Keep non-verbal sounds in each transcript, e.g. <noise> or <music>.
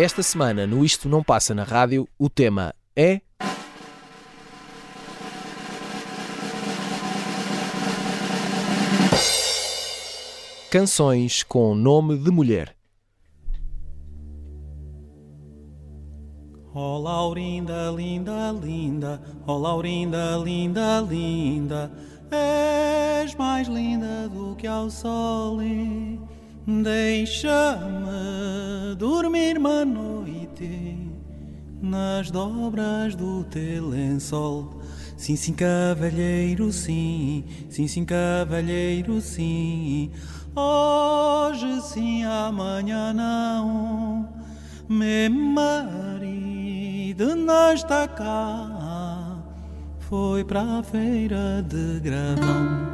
Esta semana, no Isto Não Passa na Rádio, o tema é. Canções com nome de mulher. Oh Laurinda, linda, linda, oh Laurinda, linda, linda, és mais linda do que ao sol. Deixa-me dormir uma noite nas dobras do teu lençol. Sim, sim, cavalheiro, sim, sim, sim, cavalheiro, sim. Hoje sim, amanhã não. Meu marido não está cá, foi para a feira de gravão.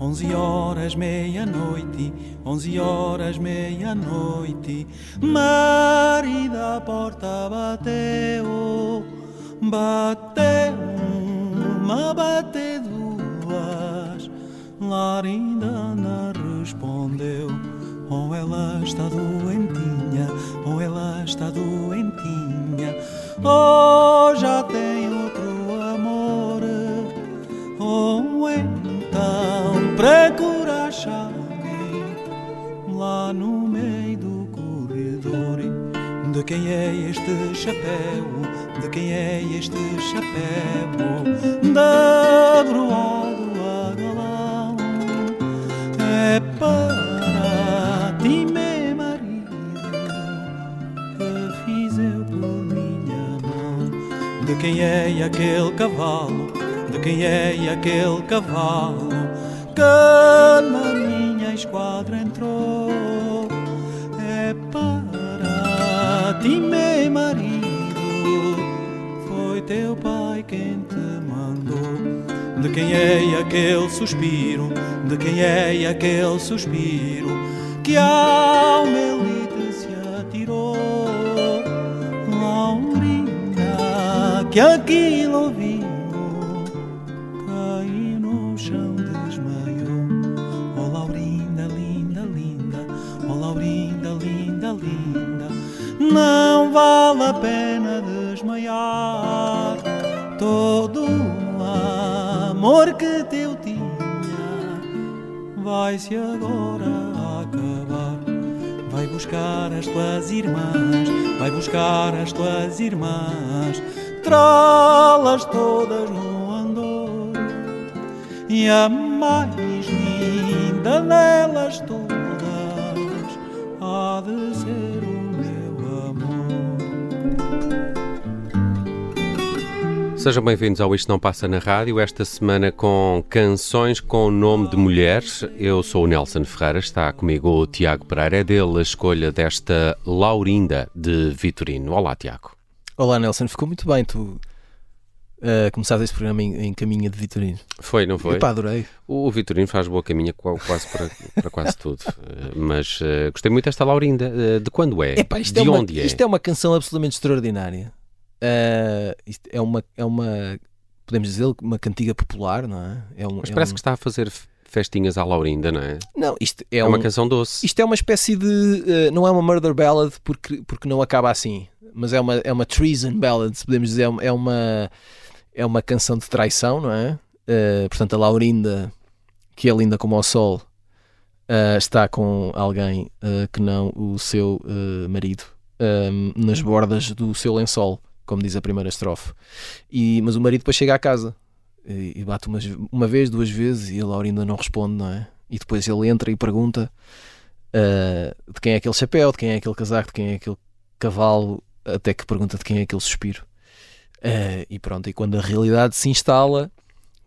Onze horas, meia-noite, onze horas, meia-noite. Marido à porta bateu, bateu uma, bateu duas. Larinda não respondeu. Ou ela está doentinha, ou ela está doentinha, ou já tem outro amor, ou então procura chave lá no meio do corredor. De quem é este chapéu? De quem é este chapéu? Dabroado a galão é para quem é aquele cavalo? De quem é aquele cavalo que na minha esquadra entrou? É para ti, meu marido, foi teu pai quem te mandou. De quem é aquele suspiro? De quem é aquele suspiro que ao meu que aquilo ouviu, caiu no chão, desmaiou. Oh, Laurinda, linda, linda, oh, Laurinda, linda, linda, não vale a pena desmaiar todo o amor que teu tinha vai-se agora acabar. Vai buscar as tuas irmãs, vai buscar as tuas irmãs, trá-las todas no andor. E a mais linda delas todas há de ser o meu amor. Sejam bem-vindos ao Isto Não Passa na Rádio, esta semana com canções com nome de mulheres. Eu sou o Nelson Ferreira, está comigo o Tiago Pereira, é dele a escolha desta Laurinda de Vitorino. Olá, Tiago. Olá, Nelson, ficou muito bem tu uh, começaste este programa em, em caminha de Vitorino. Foi, não foi? Epá, adorei. O Vitorino faz boa caminha qua- quase para, para quase tudo, <laughs> Eh, mas eh, gostei muito desta Laurinda. Eh, de quando é? Epá, de é uma, onde é? Isto é uma canção absolutamente extraordinária. Uh, isto é uma, é uma, podemos dizer, uma cantiga popular, não é? é um, Mas é parece um- que está a fazer festinhas à Laurinda, não é? Não, isto é, É, um, uma canção doce. Isto é uma espécie de. uh, não é uma murder ballad porque, porque não acaba assim, mas é uma, é uma treason ballad, se podemos dizer. É uma, é uma canção de traição, não é? Uh, portanto, a Laurinda, que é linda como o sol, uh, está com alguém uh, que não o seu marido um, nas bordas do seu lençol, como diz a primeira estrofe. E, mas o marido depois chega à casa e, e bate umas, uma vez, duas vezes e a Laurinda não responde, não é? E depois ele entra e pergunta de quem é aquele chapéu, de quem é aquele casaco, de quem é aquele cavalo, até que pergunta de quem é aquele suspiro. Uh, e pronto, e quando a realidade se instala,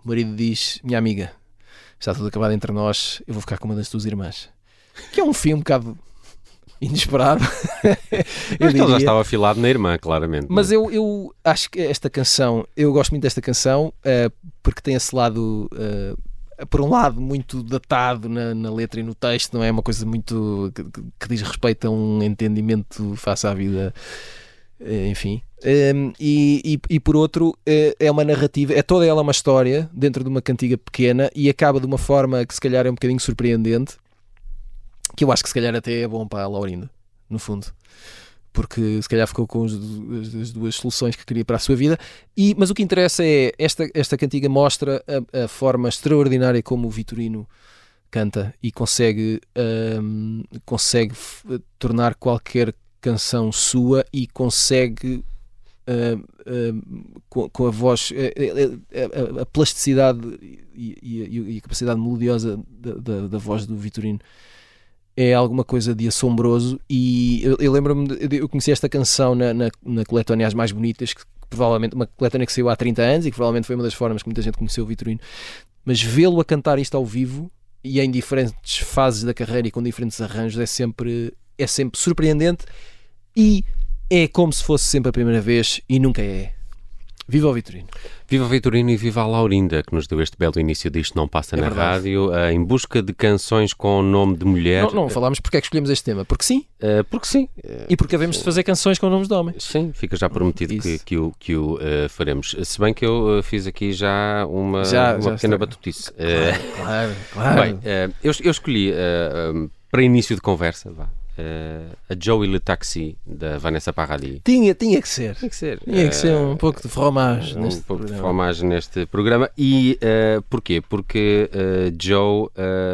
o marido diz: Minha amiga, está tudo acabado entre nós, eu vou ficar com uma das tuas irmãs. Que é um filme um bocado inesperado. <laughs> Mas ele já estava afilado na irmã, claramente. Mas é? eu, eu acho que esta canção, eu gosto muito desta canção eh, porque tem esse lado, eh, por um lado, muito datado na, na letra e no texto, não é? Uma coisa muito que, que- diz respeito a um entendimento face à vida, enfim. Um, e, e, e, por outro, é, é uma narrativa, é toda ela uma história dentro de uma cantiga pequena e acaba de uma forma que se calhar é um bocadinho surpreendente, que eu acho que se calhar até é bom para a Laurinda, no fundo. Porque se calhar ficou com as duas soluções que queria para a sua vida. E, mas o que interessa é esta, esta cantiga mostra a, a forma extraordinária como o Vitorino canta e consegue, um, consegue tornar qualquer canção sua e consegue Uh, uh, com, com, a voz, uh, a, plasticidade e, e, e, a capacidade melodiosa da, da, da, voz do Vitorino é alguma coisa de assombroso. E eu, eu lembro-me, eu conheci esta canção na, na, na coletânea As Mais Bonitas, que, que, provavelmente uma coletânea que saiu há 30 anos e que provavelmente foi uma das formas que muita gente conheceu o Vitorino. Mas vê-lo a cantar isto ao vivo e em diferentes fases da carreira e com diferentes arranjos é sempre, é sempre surpreendente e é como se fosse sempre a primeira vez e nunca é. Viva o Vitorino! Viva o Vitorino e viva a Laurinda, que nos deu este belo início disto Não Passa é na verdade. Rádio, uh, em busca de canções com o nome de mulher. Não, não falámos porque é que escolhemos este tema. Porque sim. Uh, porque sim. Uh, e porque havemos de fazer canções com nomes de homens. Sim, fica já prometido que, que, o, que o faremos. Se bem que eu fiz aqui já uma, já, uma já pequena está. batutice. Claro, claro. Bem, eu, eu, escolhi para início de conversa, vá, Uh, a Joey Le Taxi da Vanessa Paradis. Tinha, tinha que ser. Tinha que ser. Tinha que ser um uh, pouco de fromage um neste pouco programa. de fromage neste programa. E uh, porquê? Porque Joe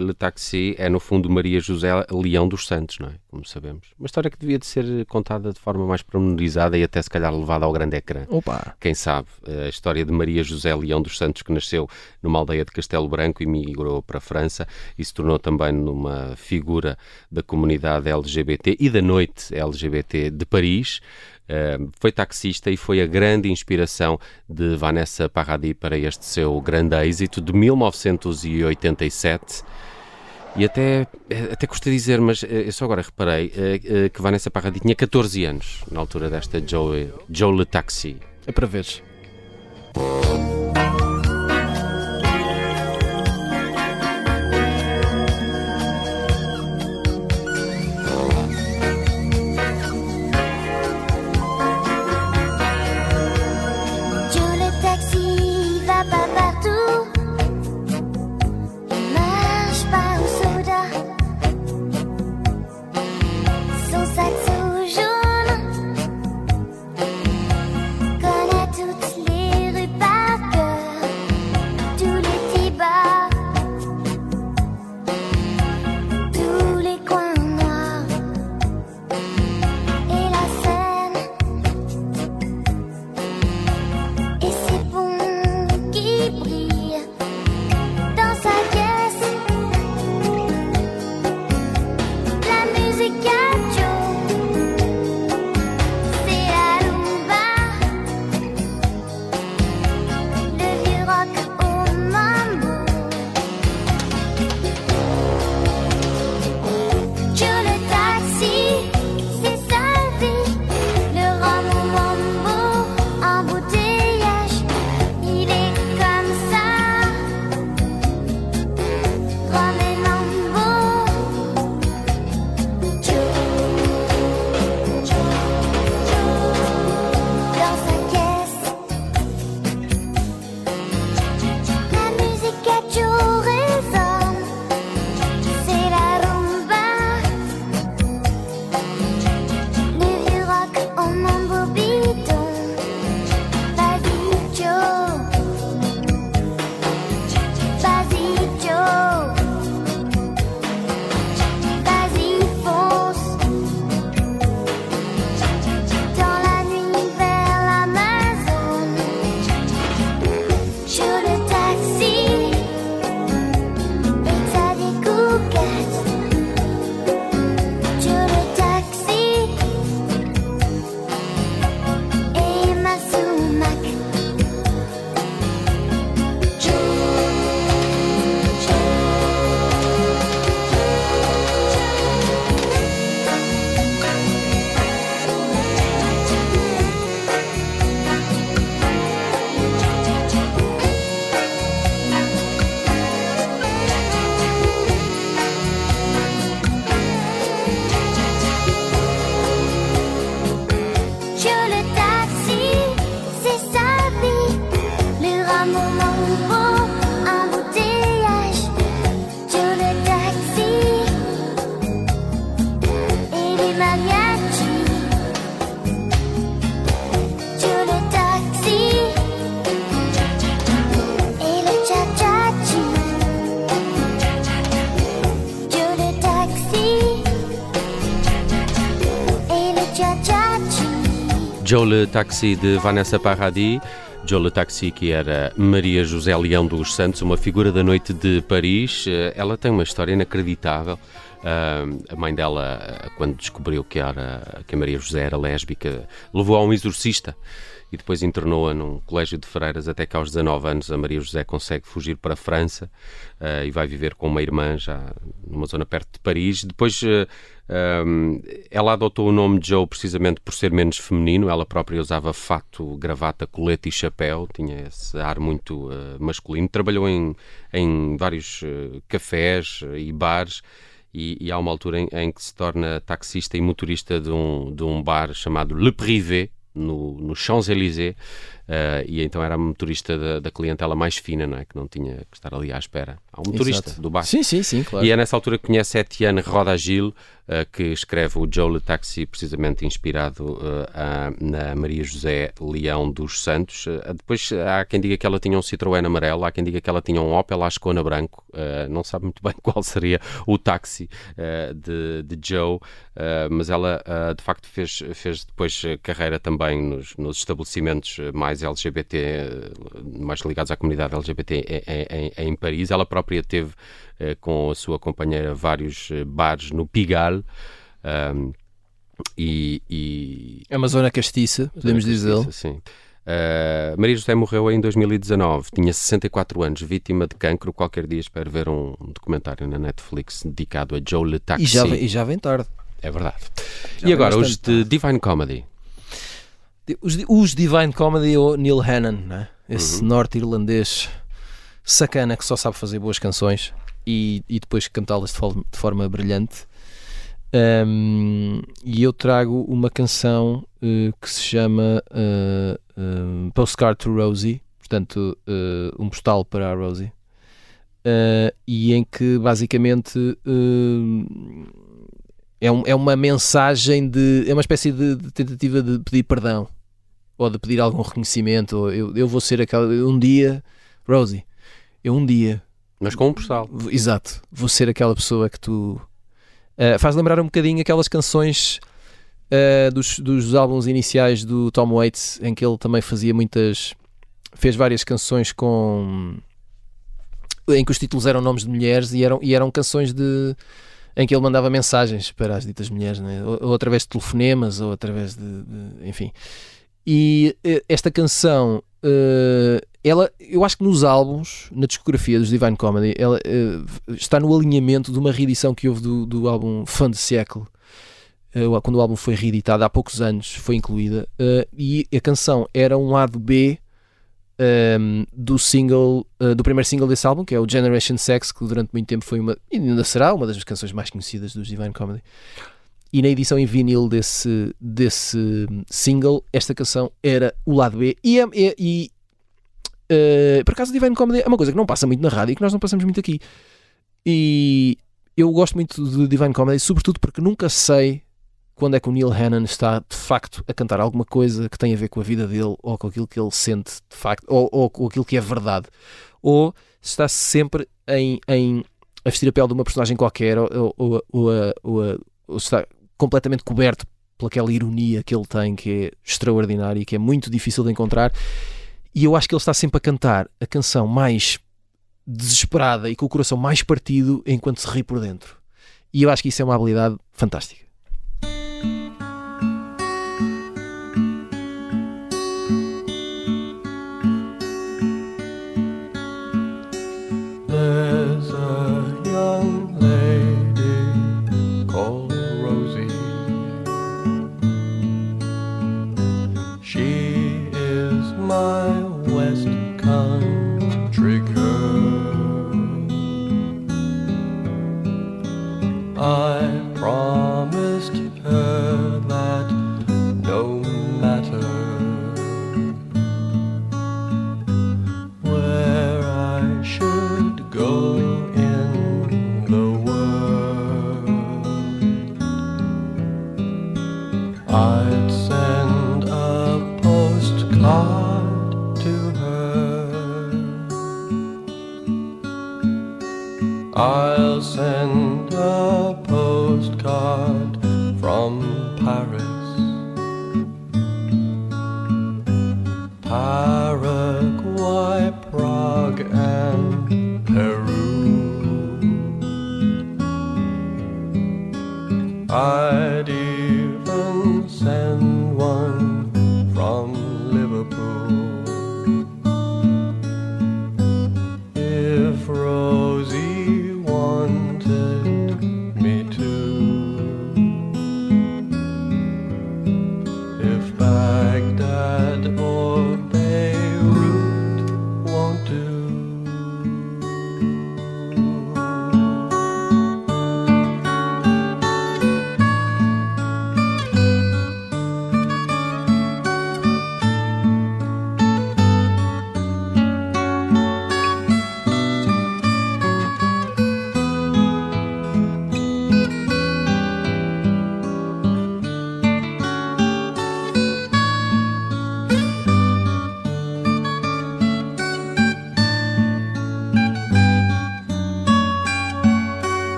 Le Taxi é no fundo Maria José Leão dos Santos, não é? Como sabemos. Uma história que devia de ser contada de forma mais pormenorizada e até se calhar levada ao grande ecrã. Opa! Quem sabe? A história de Maria José Leão dos Santos que nasceu numa aldeia de Castelo Branco e migrou para a França e se tornou também numa figura da comunidade LGBT e da noite LGBT de Paris. Uh, foi taxista e foi a grande inspiração de Vanessa Paradis para este seu grande êxito de 1987. E até, até gostei de dizer, mas eh, eu só agora reparei uh, que Vanessa Paradis tinha 14 anos na altura desta Joe, Joe Le Taxi. É para veres. Joe Le Taxi de Vanessa Paradis. Joe Le Taxi, que era Maria José Leão dos Santos, uma figura da noite de Paris. Eh, ela tem uma história inacreditável. Uh, a mãe dela, quando descobriu que, era, que a Maria José era lésbica, levou a um exorcista e depois internou-a num colégio de freiras até que aos 19 anos a Maria José consegue fugir para a França uh, e vai viver com uma irmã já numa zona perto de Paris. Depois uh, ah, um, ela adotou o nome de Joe precisamente por ser menos feminino. Ela própria usava fato, gravata, colete e chapéu, tinha esse ar muito uh, masculino. Trabalhou em, em vários cafés e bares. E, e, há uma altura em, em, que se torna taxista e motorista de um, de um bar chamado Le Privé, no, no Champs-Élysées, uh, e então era a motorista da, da, clientela mais fina, não é? Que não tinha que estar ali à espera. Há um motorista Exato. do bar. Sim, sim, sim, claro. E é nessa altura que conhece Etienne Rodagil, uh, que escreve o Joe Le Taxi, precisamente inspirado uh, a, na Maria José Leão dos Santos. depois há quem diga que ela tinha um Citroën amarelo, há quem diga que ela tinha um Opel Ascona branco. não sabe muito <laughs> bem qual seria o táxi de, de, Joe, mas ela de facto fez, fez depois carreira também nos, nos estabelecimentos mais LGBT, mais ligados à comunidade LGBT em, em, em Paris. Ela própria teve eh, com a sua companheira vários eh, bares no Pigalle. Um, e, e, É uma zona castiça, podemos dizer. Sim. Uh, Maria José morreu em 2019, tinha 64 anos, vítima de cancro. Qualquer dia espero ver um documentário na Netflix dedicado a Joe Le Taxi. E já, e já vem tarde. É verdade. Já e agora, os de Divine Comedy. Os, os Divine Comedy ou Neil Hannon, né? esse uhum. norte-irlandês sacana que só sabe fazer boas canções e, e depois cantá-las de, forma, de forma brilhante. Um, e eu trago uma canção uh, que se chama uh, uh, Postcard to Rosie, portanto, um postal para a Rosie, e em que basicamente é, um, é, uma mensagem de. é uma espécie de, de, tentativa de pedir perdão ou de pedir algum reconhecimento. Ou eu, eu vou ser aquela. Um dia, Rosie, eu um dia. Mas com um postal. Exato. Vou ser aquela pessoa que tu. Uh, faz lembrar um bocadinho aquelas canções uh, dos, dos álbuns iniciais do Tom Waits, em que ele também fazia muitas. fez várias canções com. em que os títulos eram nomes de mulheres e eram, e eram canções de. Em que ele mandava mensagens para as ditas mulheres, né? ou, através de telefonemas, ou através de. de enfim. E uh, esta canção ela, eu acho que nos álbuns, na discografia dos Divine Comedy, ela uh, está no alinhamento de uma reedição que houve do, do álbum Fã de Século. Uh, quando o álbum foi reeditado há poucos anos, foi incluída, uh, e a canção era um lado B um, ehm, do single, do primeiro single desse álbum, que é o Generation Sex, que durante muito tempo foi uma, e ainda será, uma das canções mais conhecidas dos Divine Comedy. E na edição em vinil desse, desse single, esta canção era o lado B. E, é, é, e, Uh, por acaso, Divine Comedy é uma coisa que não passa muito na rádio e que nós não passamos muito aqui. E eu gosto muito de Divine Comedy, sobretudo porque nunca sei quando é que o Neil Hannon está de facto a cantar alguma coisa que tem a ver com a vida dele ou com aquilo que ele sente de facto, ou, ou com aquilo que é verdade, ou está sempre em, em a vestir a pele de uma personagem qualquer, ou, ou, ou, ou está completamente coberto pelaquela ironia que ele tem, que é extraordinária e que é muito difícil de encontrar. E eu acho que ele está sempre a cantar a canção mais desesperada e com o coração mais partido enquanto se ri por dentro. E eu acho que isso é uma habilidade fantástica. There's a young lady called Rosie. She is my West Country girl. I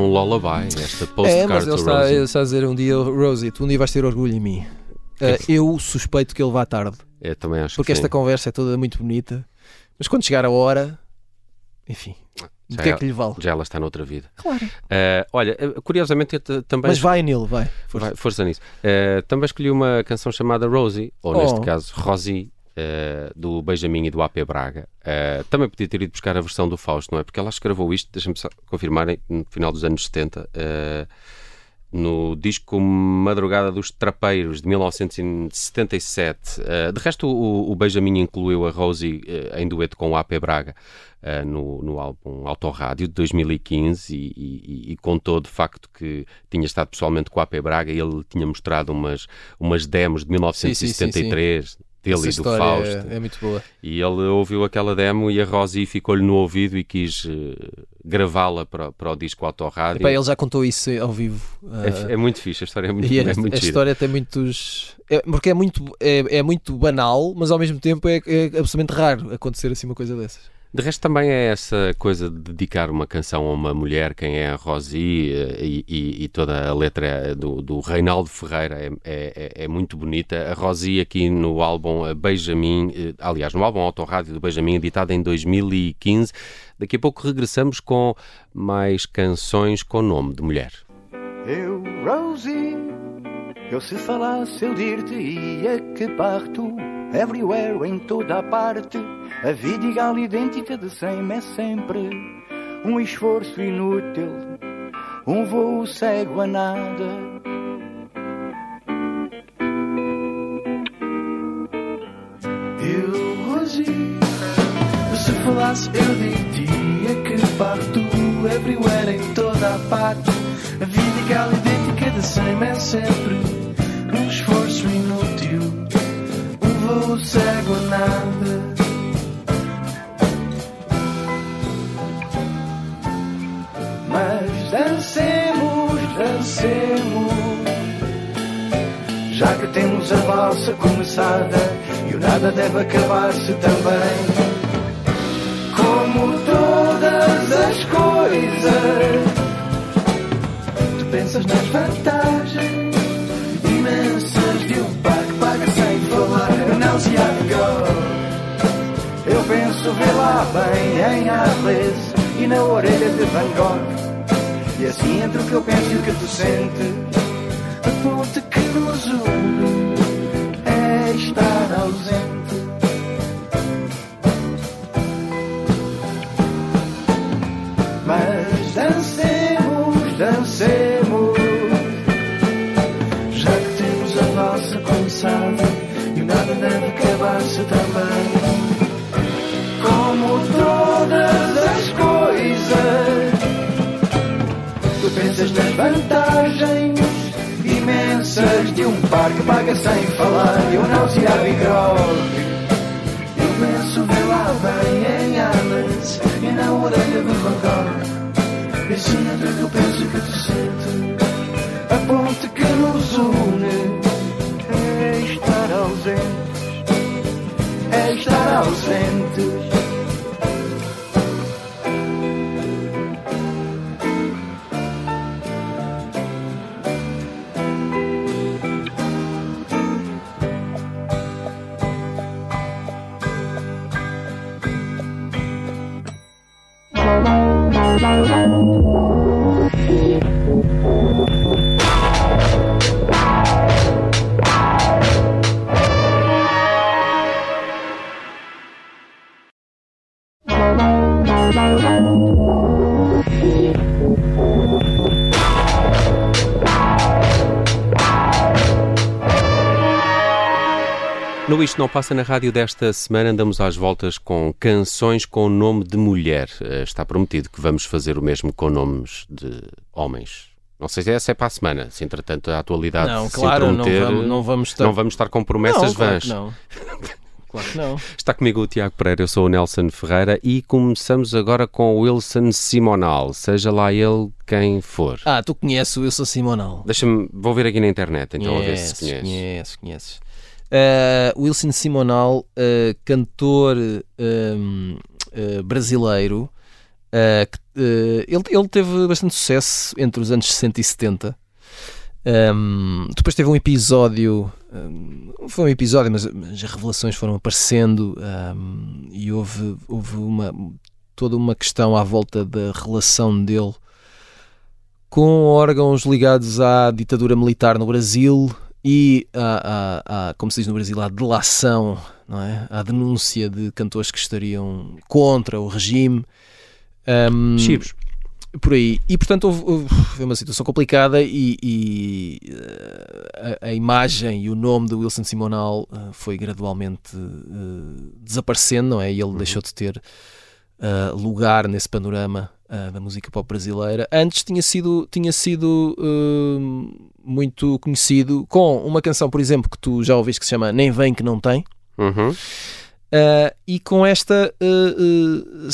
um lullaby, esta É, postcard mas ele está, Rosie. está a dizer um dia, Rosie, tu um dia vais ter orgulho em mim. Uh, eu suspeito que ele vá tarde, É, também acho porque que esta sim. conversa é toda muito bonita, mas quando chegar a hora, enfim, o Já que é é- que lhe vale? Já ela está noutra vida. Claro. Eh, olha, eh, curiosamente também Mas vai nele, vai. Força. Vai, força nisso. Eh, também escolhi uma canção chamada Rosie, ou neste Oh. caso Rosie, eh, do Benjamin e do AP Braga. Eh, também podia ter ido buscar a versão do Fausto, não é? Porque ela escreveu isto, deixa-me confirmar, no final dos anos 70, eh, no disco Madrugada dos Trapeiros, de 1977. Eh, de resto, o, o Benjamin incluiu a Rosie em dueto com o AP Braga. no, no álbum Autorádio de 2015 e, e- e contou de facto que tinha estado pessoalmente com o AP Braga e ele tinha mostrado umas, umas demos de 1973 dele Essa e do Fausto. é, é muito boa. E ele ouviu aquela demo e a Rosie ficou-lhe no ouvido e quis eh, gravá-la para, para o disco Autorádio. Epá, ele já contou isso ao vivo. É, é muito fixe, a história é muito, E a, é muito a gira. história tem muitos. é- porque é muito, é, é muito banal, mas ao mesmo tempo é, é absolutamente raro acontecer assim uma coisa dessas. De resto, também é essa coisa de dedicar uma canção a uma mulher, quem é a Rosie, eh, e, e- e toda a letra do, do Reinaldo Ferreira é, é- é- é muito bonita. A Rosie, aqui no álbum eh, Benjamin, eh, aliás, no álbum Autorádio do Benjamin, editado em 2015. Daqui a pouco regressamos com mais canções com nome de mulher. Eu, Rosie, eu se falasse eu dir-te-ia que parto Everywhere, em toda a parte A vida igual idêntica de sempre é sempre Um esforço inútil Um voo cego a nada. Eu, Rosie, se falasse eu dir-te-ia que parto Everywhere, em toda a parte. A vida igual idêntica de sempre é sempre Já que temos a valsa começada E o nada deve acabar-se também. Como todas as coisas Tu pensas nas vantagens imensas de um par que paga sem falar. Não se go Eu penso vê lá bem em Arles E na orelha de Van Gogh e assim entre o que eu penso e o que tu sentes. A ponte que nos une É estar ausente. Mas dancemos, dancemos. Já que temos a nossa começada E nada deve acabar-se também. Como paga sem falar. Eu não há bigode. Eu penso bem em Alice e na orelha do Gogh. Não Passa na Rádio desta semana andamos às voltas com canções com nome de mulher. Eh, Está prometido que vamos fazer o mesmo com nomes de homens. Não sei se essa é para a semana, se entretanto a atualidade Não, se claro, não vamos, não vamos estar. não vamos estar com promessas não, claro vãs. que não. Claro que não. <laughs> Está comigo o Tiago Pereira, eu sou o Nelson Ferreira e começamos agora com o Wilson Simonal, seja lá ele quem for. Ah, tu conheces o Wilson Simonal. Deixa-me, vou ver aqui na internet então a ver se Conheces, conhece. conheces, conheces. Uh, Wilson Simonal, uh, cantor um, brasileiro, uh, que, uh, ele, ele teve bastante sucesso entre os anos 60 e 70. Um, depois teve um episódio, um, não foi um episódio, mas, as revelações foram aparecendo e houve, houve uma, toda uma questão à volta da relação dele com órgãos ligados à ditadura militar no Brasil e à, à- à- como se diz no Brasil, à delação, não é? à denúncia de cantores que estariam contra o regime. Um, por aí. E portanto houve, houve- uma situação complicada e, e, eh, a, a imagem e o nome do Wilson Simonal eh, foi gradualmente eh, desaparecendo, não é? E ele deixou de ter eh, lugar nesse panorama eh, da música pop brasileira. Antes tinha sido, tinha sido eh, muito conhecido com uma canção, por exemplo, que tu já ouviste que se chama Nem Vem Que Não Tem. Uhum. Uh, e com esta uh, uh,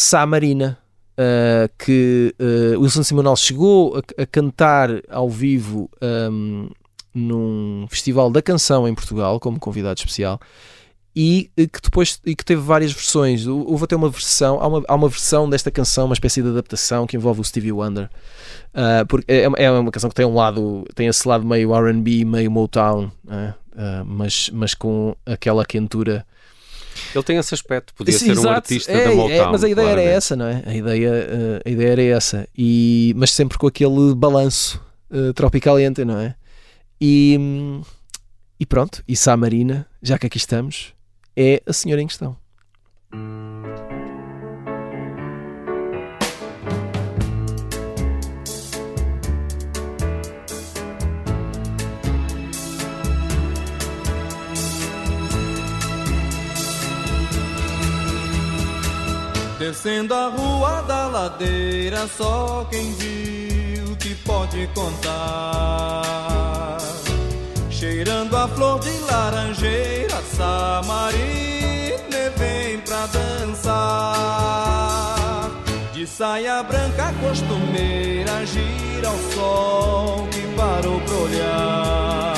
uh, que uh, Wilson Simonal chegou a, a cantar ao vivo um, num festival da canção em Portugal, como convidado especial, e uh, que depois e que teve várias versões. Hou- Houve até uma versão, há uma, há uma versão desta canção, uma espécie de adaptação que envolve o Stevie Wonder. Uh, porque é, uma- é uma canção que tem um lado, tem esse lado meio RB, meio Motown, né? Uh, mas, mas com aquela quentura Ele tem esse aspecto, podia Sim, ser um exato. artista É, da é, Motown. mas a ideia era claramente. essa, não é? A ideia, eh, a ideia era essa. E, mas sempre com aquele balanço uh, não é? E, hum, e pronto, e Sá Marina, já que aqui estamos, é a senhora em questão. Descendo a rua da ladeira, só quem viu que pode contar. Cheirando a flor de laranjeira, Samarina vem pra dançar. De saia branca costumeira, gira o sol que parou pra olhar.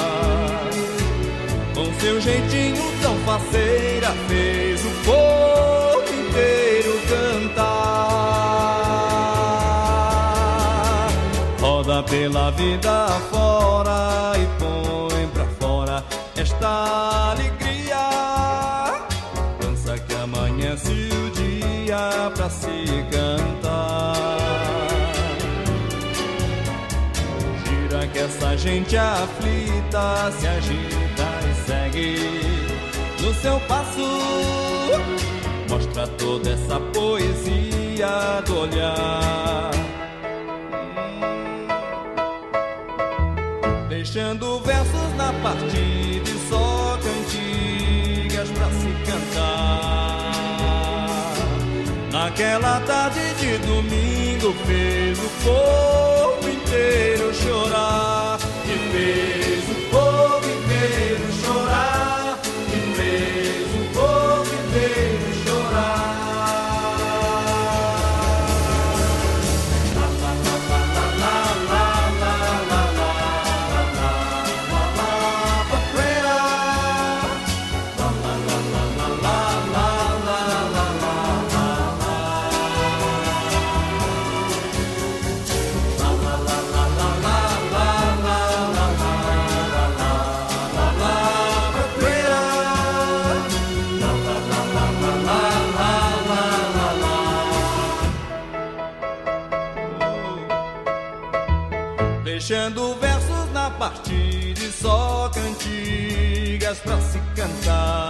Com seu jeitinho tão faceira, fez o povo inteiro cantar. Roda pela vida fora e alegria. Dança que amanhece o dia pra se cantar. Gira que essa gente aflita se agita e segue no seu passo. Mostra toda essa poesia do olhar. Deixando versos na partida Naquela tarde de domingo fez o povo inteiro chorar. E fez o povo inteiro pra se cantar.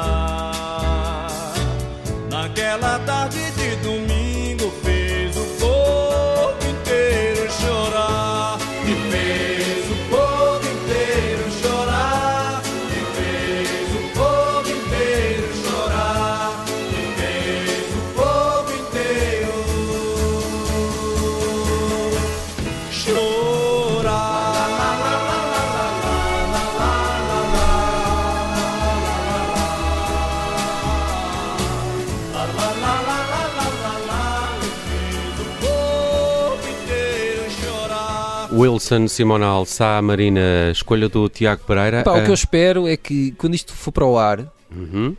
Wilson, Simonal, Sá, Marina, escolha do Tiago Pereira. Pá, o que eu Ah, espero é que quando isto for para o ar, uhum.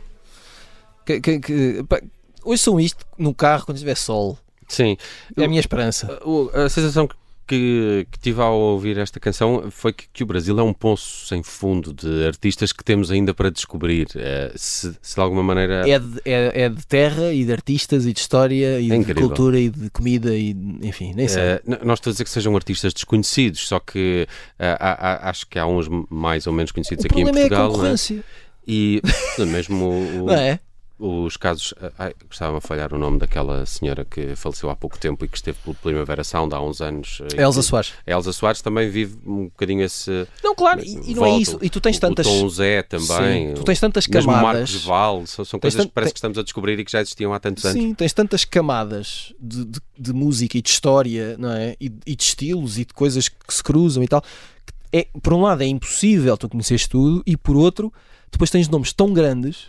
que, que, que, pá, ouçam isto no carro quando estiver sol. Sim. É a minha esperança. A sensação que, que, que tive ao ouvir esta canção foi que, que o Brasil é um poço sem fundo de artistas que temos ainda para descobrir. Eh, se, se de alguma maneira. É de, é, é de terra e de artistas e de história e É de cultura e de comida e enfim, nem sei. Eh, não estou a dizer que sejam artistas desconhecidos, só que eh, há- há- acho que há uns mais ou menos conhecidos o aqui em problema é a Portugal. é? concorrência, E mesmo o- o- <laughs> não é? Os casos. eh, Ai, gostava de falhar o nome daquela senhora que faleceu há pouco tempo e que esteve pelo Primavera Sound há uns anos. eh, e Elza que- Soares. A Elza Soares também vive um bocadinho esse. Não, claro, e, não é isso. E tu tens O- tantas. O Tom Zé também. Sim, tu tens tantas Mesmo camadas. Marcos Val, são, são coisas que tant- parece tem- que estamos a descobrir e que já existiam há tantos anos. Sim, tens tantas camadas de, de- de música e de história, não é? E, e de estilos e de coisas que se cruzam e tal. que É, por um lado é impossível tu conheceres tudo e por outro depois tens nomes tão grandes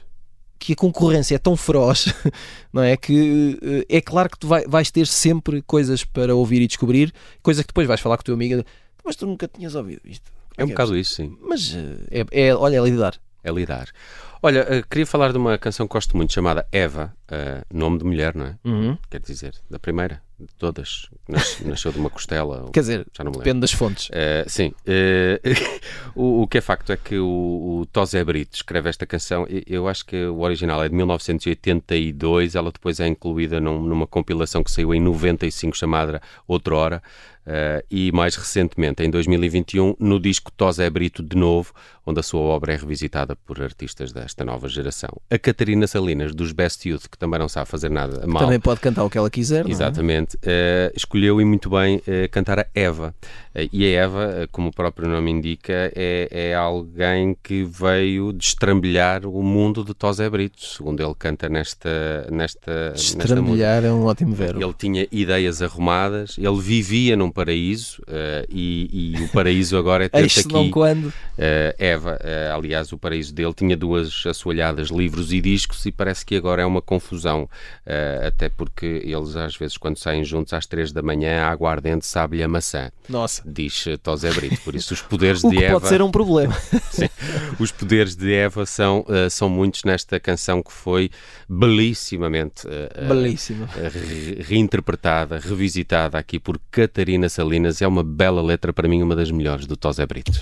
que a concorrência é tão feroz, <laughs> não é? Que eh, é claro que tu vai- vais ter sempre coisas para ouvir e descobrir, coisa que depois vais falar com o teu amigo, mas tu nunca tinhas ouvido isto. É um que bocado isso, sim. Mas eh, é, é, olha, é lidar. É lidar. Olha, eh, queria falar de uma canção que gosto muito chamada Eva, eh, nome de mulher, não é? Uhum. Quer dizer, da primeira, todas. Nas- nasceu de uma costela. <laughs> Quer dizer, depende das fontes. Eh, sim. Eh, <laughs> o, o que é facto é que o, o Tosé Brito escreve esta canção. Eu acho que o original é de 1982. Ela depois é incluída num- numa compilação que saiu em 95 chamada Outrora. Eh, e mais recentemente, em 2021, no disco Tosé Brito de novo, onde a sua obra é revisitada por artistas desta nova geração. A Catarina Salinas, dos Best Youth, que também não sabe fazer nada mal. Também pode cantar o que ela quiser. não é? Exatamente. Eh, escolheu e muito bem eh, cantar a Eva. E a Eva, como o próprio nome indica, é, é alguém que veio destrambilhar o mundo de Tosé Brito, segundo ele canta nesta, nesta, nesta música. Estrambilhar é um ótimo verbo. Ele tinha ideias arrumadas, ele vivia num paraíso eh, e, e o paraíso agora é <laughs> ter aqui quando. eh, Eva. Eh, aliás, o paraíso dele tinha duas assoalhadas, livros e discos, e parece que agora é uma confusão, até porque eles às vezes, quando saem juntos às três da manhã, a aguardente sabe-lhe a maçã, Nossa. diz Tosé Brito. Por isso, os poderes <laughs> de Eva. pode ser um problema. <laughs> Sim. Os poderes de Eva são, são muitos nesta canção que foi belíssimamente Belíssimo. re- reinterpretada, revisitada aqui por Catarina Salinas. É uma bela letra, para mim, uma das melhores do Tosé Brito.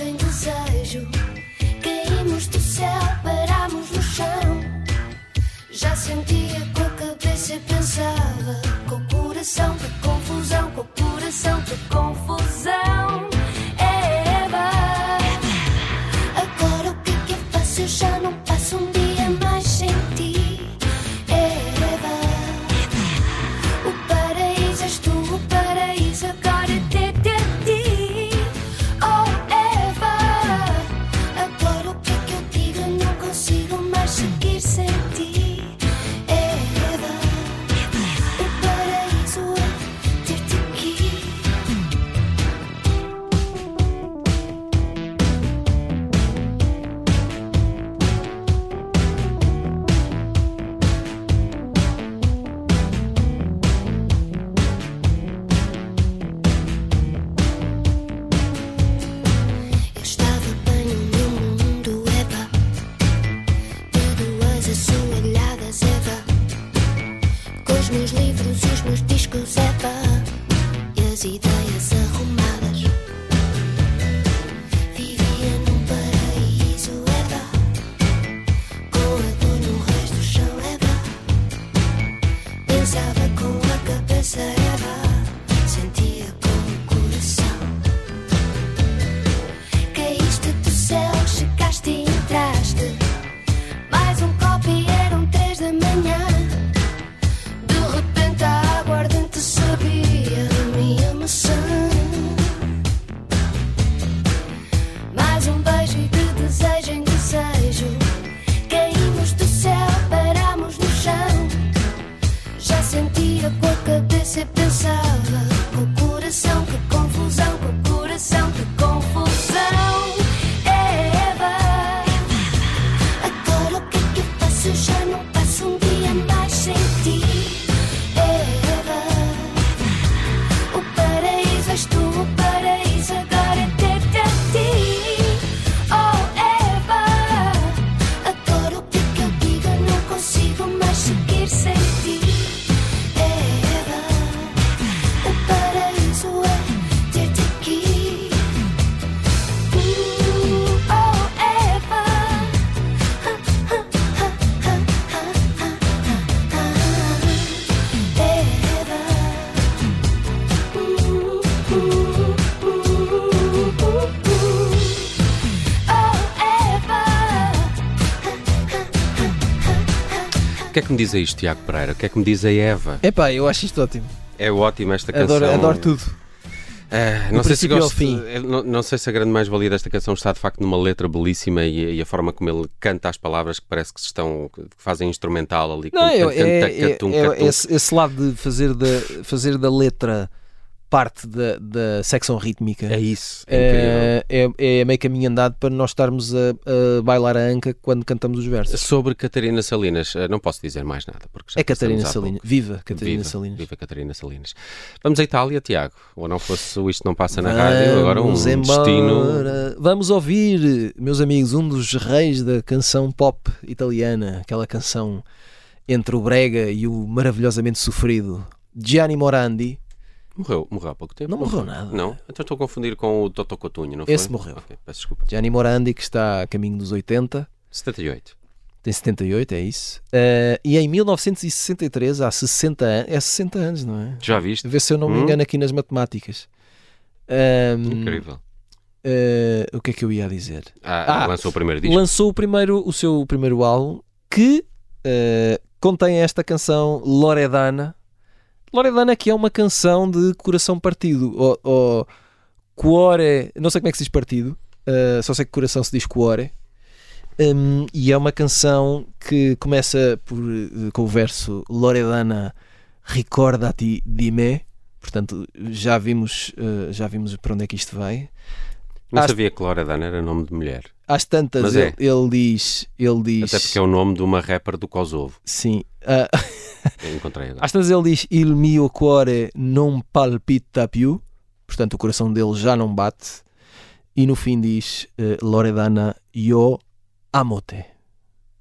Desejo em desejo. Que é que me diz a isto, Tiago Pereira? O que é que me diz a Eva? Epá, eu acho isto ótimo. É ótima esta canção. Adoro, adoro tudo. Do não, sei se gosto, fim. eh, não, não sei se a grande mais-valia desta canção está de facto numa letra belíssima e, e a forma como ele canta as palavras que parece que se estão que fazem instrumental ali Não, é, com é, é, é- esse lado de fazer da, fazer da letra parte da, da secção rítmica. É isso, é. É, é, é meio caminho andado para nós estarmos a, a bailar a anca quando cantamos os versos. Sobre Catarina Salinas, eh, não posso dizer mais nada. Porque já É Catarina Salinas. Viva Catarina Viva, Salinas. Viva Catarina Salinas. Vamos à Itália, Tiago. Ou não fosse Isto Não Passa na Rádio, agora um Vamos destino. Vamos ouvir, meus amigos, um dos reis da canção pop italiana, aquela canção entre o brega e o maravilhosamente sofrido Gianni Morandi. Morreu, morreu há pouco tempo. Não morreu foi? nada. Não? Então estou a confundir com o Toto Cotunho, não Esse foi? morreu. Ok, peço desculpa. Gianni Morandi, que está a caminho dos 80, 78. tem 78, é isso. Eh, e em 1963, há 60 anos, é 60 anos, não é? Já viste? A ver se eu não me Hum? engano aqui nas matemáticas. Ahm, Incrível. eh, o que é que eu ia dizer? Ah, Ah, lançou o primeiro disco. lançou o, primeiro, o seu primeiro álbum que eh, contém esta canção Loredana. Loredana que é uma canção de coração partido. Ou, ou cuore, não sei como é que se diz partido, eh, só sei que coração se diz cuore. Hum, e é uma canção que começa por, eh, com o verso Loredana ricordati di me. Portanto, já vimos, eh, já vimos para onde é que isto vai. Não sabia que Loredana era nome de mulher. Às tantas, Mas ele, é. ele diz, ele diz, Até porque é o nome de uma rapper do Kosovo. sim, <laughs> Eu encontrei agora. às tantas ele diz, il mio cuore non palpita più, portanto o coração dele já não bate, e no fim diz, eh, Loredana, io amo te.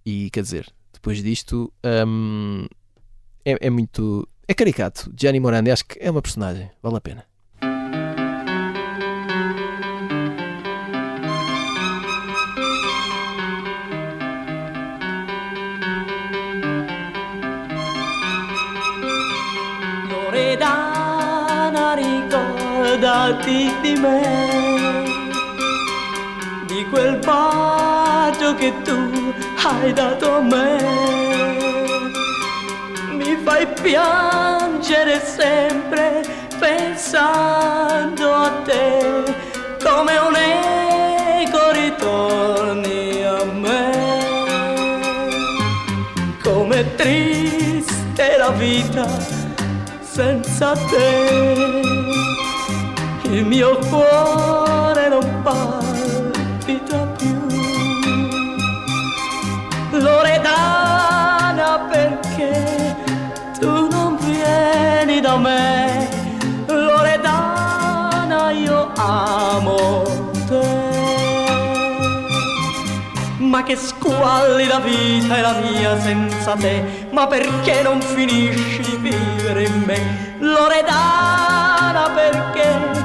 E quer dizer, depois disto hum, é, é muito. É caricato. Gianni Morandi, acho que é uma personagem, vale a pena. Ricordati di me, di quel bacio che tu hai dato a me. Mi fai piangere sempre pensando a te, come un eco ritorni a me. Come triste la vita senza te. Il mio cuore non palpita più. Loredana perché tu non vieni da me. Loredana io amo te. Ma che squallida vita è la mia senza te, ma perché non finisci di vivere in me? Loredana, perché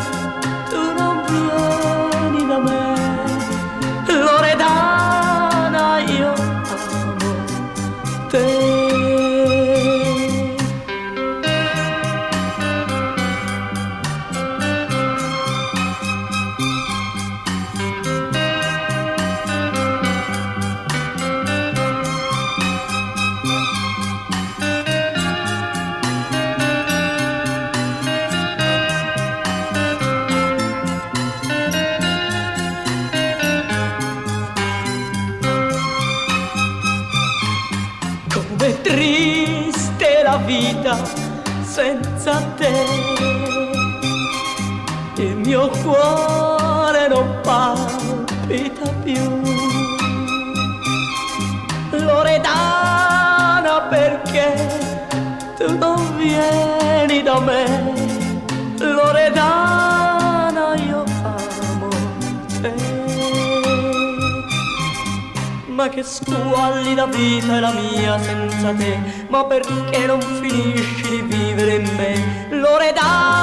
cuore non palpita più. Loredana perché tu non vieni da me. Loredana io amo te. Ma che squallida vita è la mia senza te, ma perché non finisci di vivere in me? Loredana,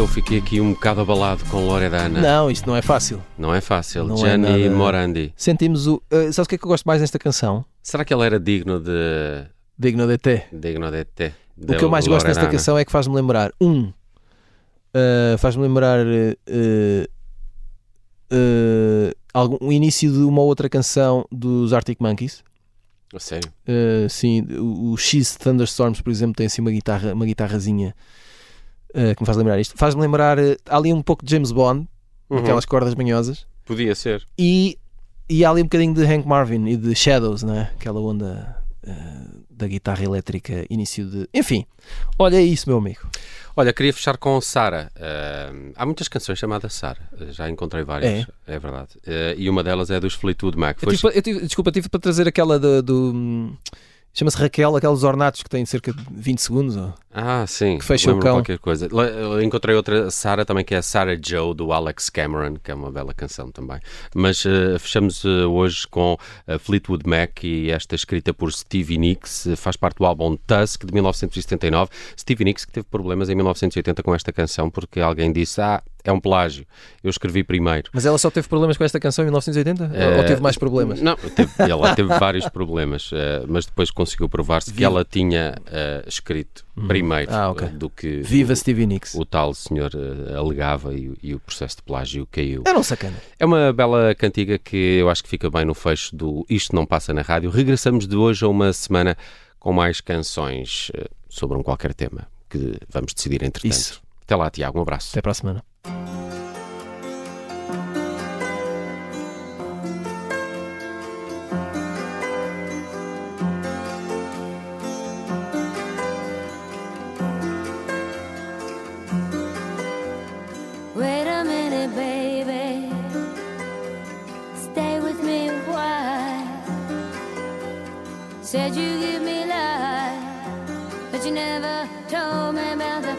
eu fiquei aqui um bocado abalado com Loredana. Não, isto não é fácil. Não é fácil. Não é Gianni nada- Morandi. Sentimos o. Uh, sabes o que é que eu gosto mais nesta canção? Será que ele era digno de. Digno de T. digno de te? O que eu mais gosto nesta Loredana? canção é que faz-me lembrar, um, uh, faz-me lembrar uh, uh, algum, o início de uma outra canção dos Arctic Monkeys. Sério? Sim, o, o X Thunderstorms, por exemplo, tem assim uma guitarra, uma guitarrazinha uh, que me faz lembrar isto. Faz-me lembrar uh, há ali um pouco de James Bond, Uhum. aquelas cordas manhosas, Podia ser. e, e há ali um bocadinho de Hank Marvin e de Shadows, né? aquela onda uh, da guitarra elétrica, início de. Enfim, olha é isso, meu amigo. Olha, queria fechar com Sara. Ah, há muitas canções chamadas Sara. Já encontrei várias, é, verdade. Ah, e uma delas é dos Fleetwood Mac. Eu Foi tive, eu tive- desculpa, tive para trazer aquela do. do, hum, Chama-se Raquel, aqueles ornatos que têm cerca de 20 segundos. ó. Ah, sim. Que fecha o cão. qualquer coisa. Eu Encontrei outra Sarah também, que é a Sarah Joe, do Alex Cameron, que é uma bela canção também. Mas eh, fechamos eh, hoje com a Fleetwood Mac e esta escrita por Stevie Nicks, eh, faz parte do álbum Tusk, de 1979. Stevie Nicks que teve problemas em 1980 com esta canção, porque alguém disse, ah, é um plágio. Eu escrevi primeiro. Mas ela só teve problemas com esta canção em 1980? Ou Eh, teve mais problemas? Não, teve- <laughs> ela teve vários problemas, eh, mas depois conseguiu provar-se que ela tinha eh, escrito primeiro Ah, ok. eh, do que Viva Stevie Nicks. o tal senhor eh, alegava e, e o processo de plágio caiu. Era um sacana. É uma bela cantiga que eu acho que fica bem no fecho do Isto Não Passa na Rádio. Regressamos de hoje a uma semana com mais canções sobre um qualquer tema que vamos decidir entretanto. Isso. Até lá, Tiago. Um abraço. Até para a semana. Said you give me life, but you never told me about the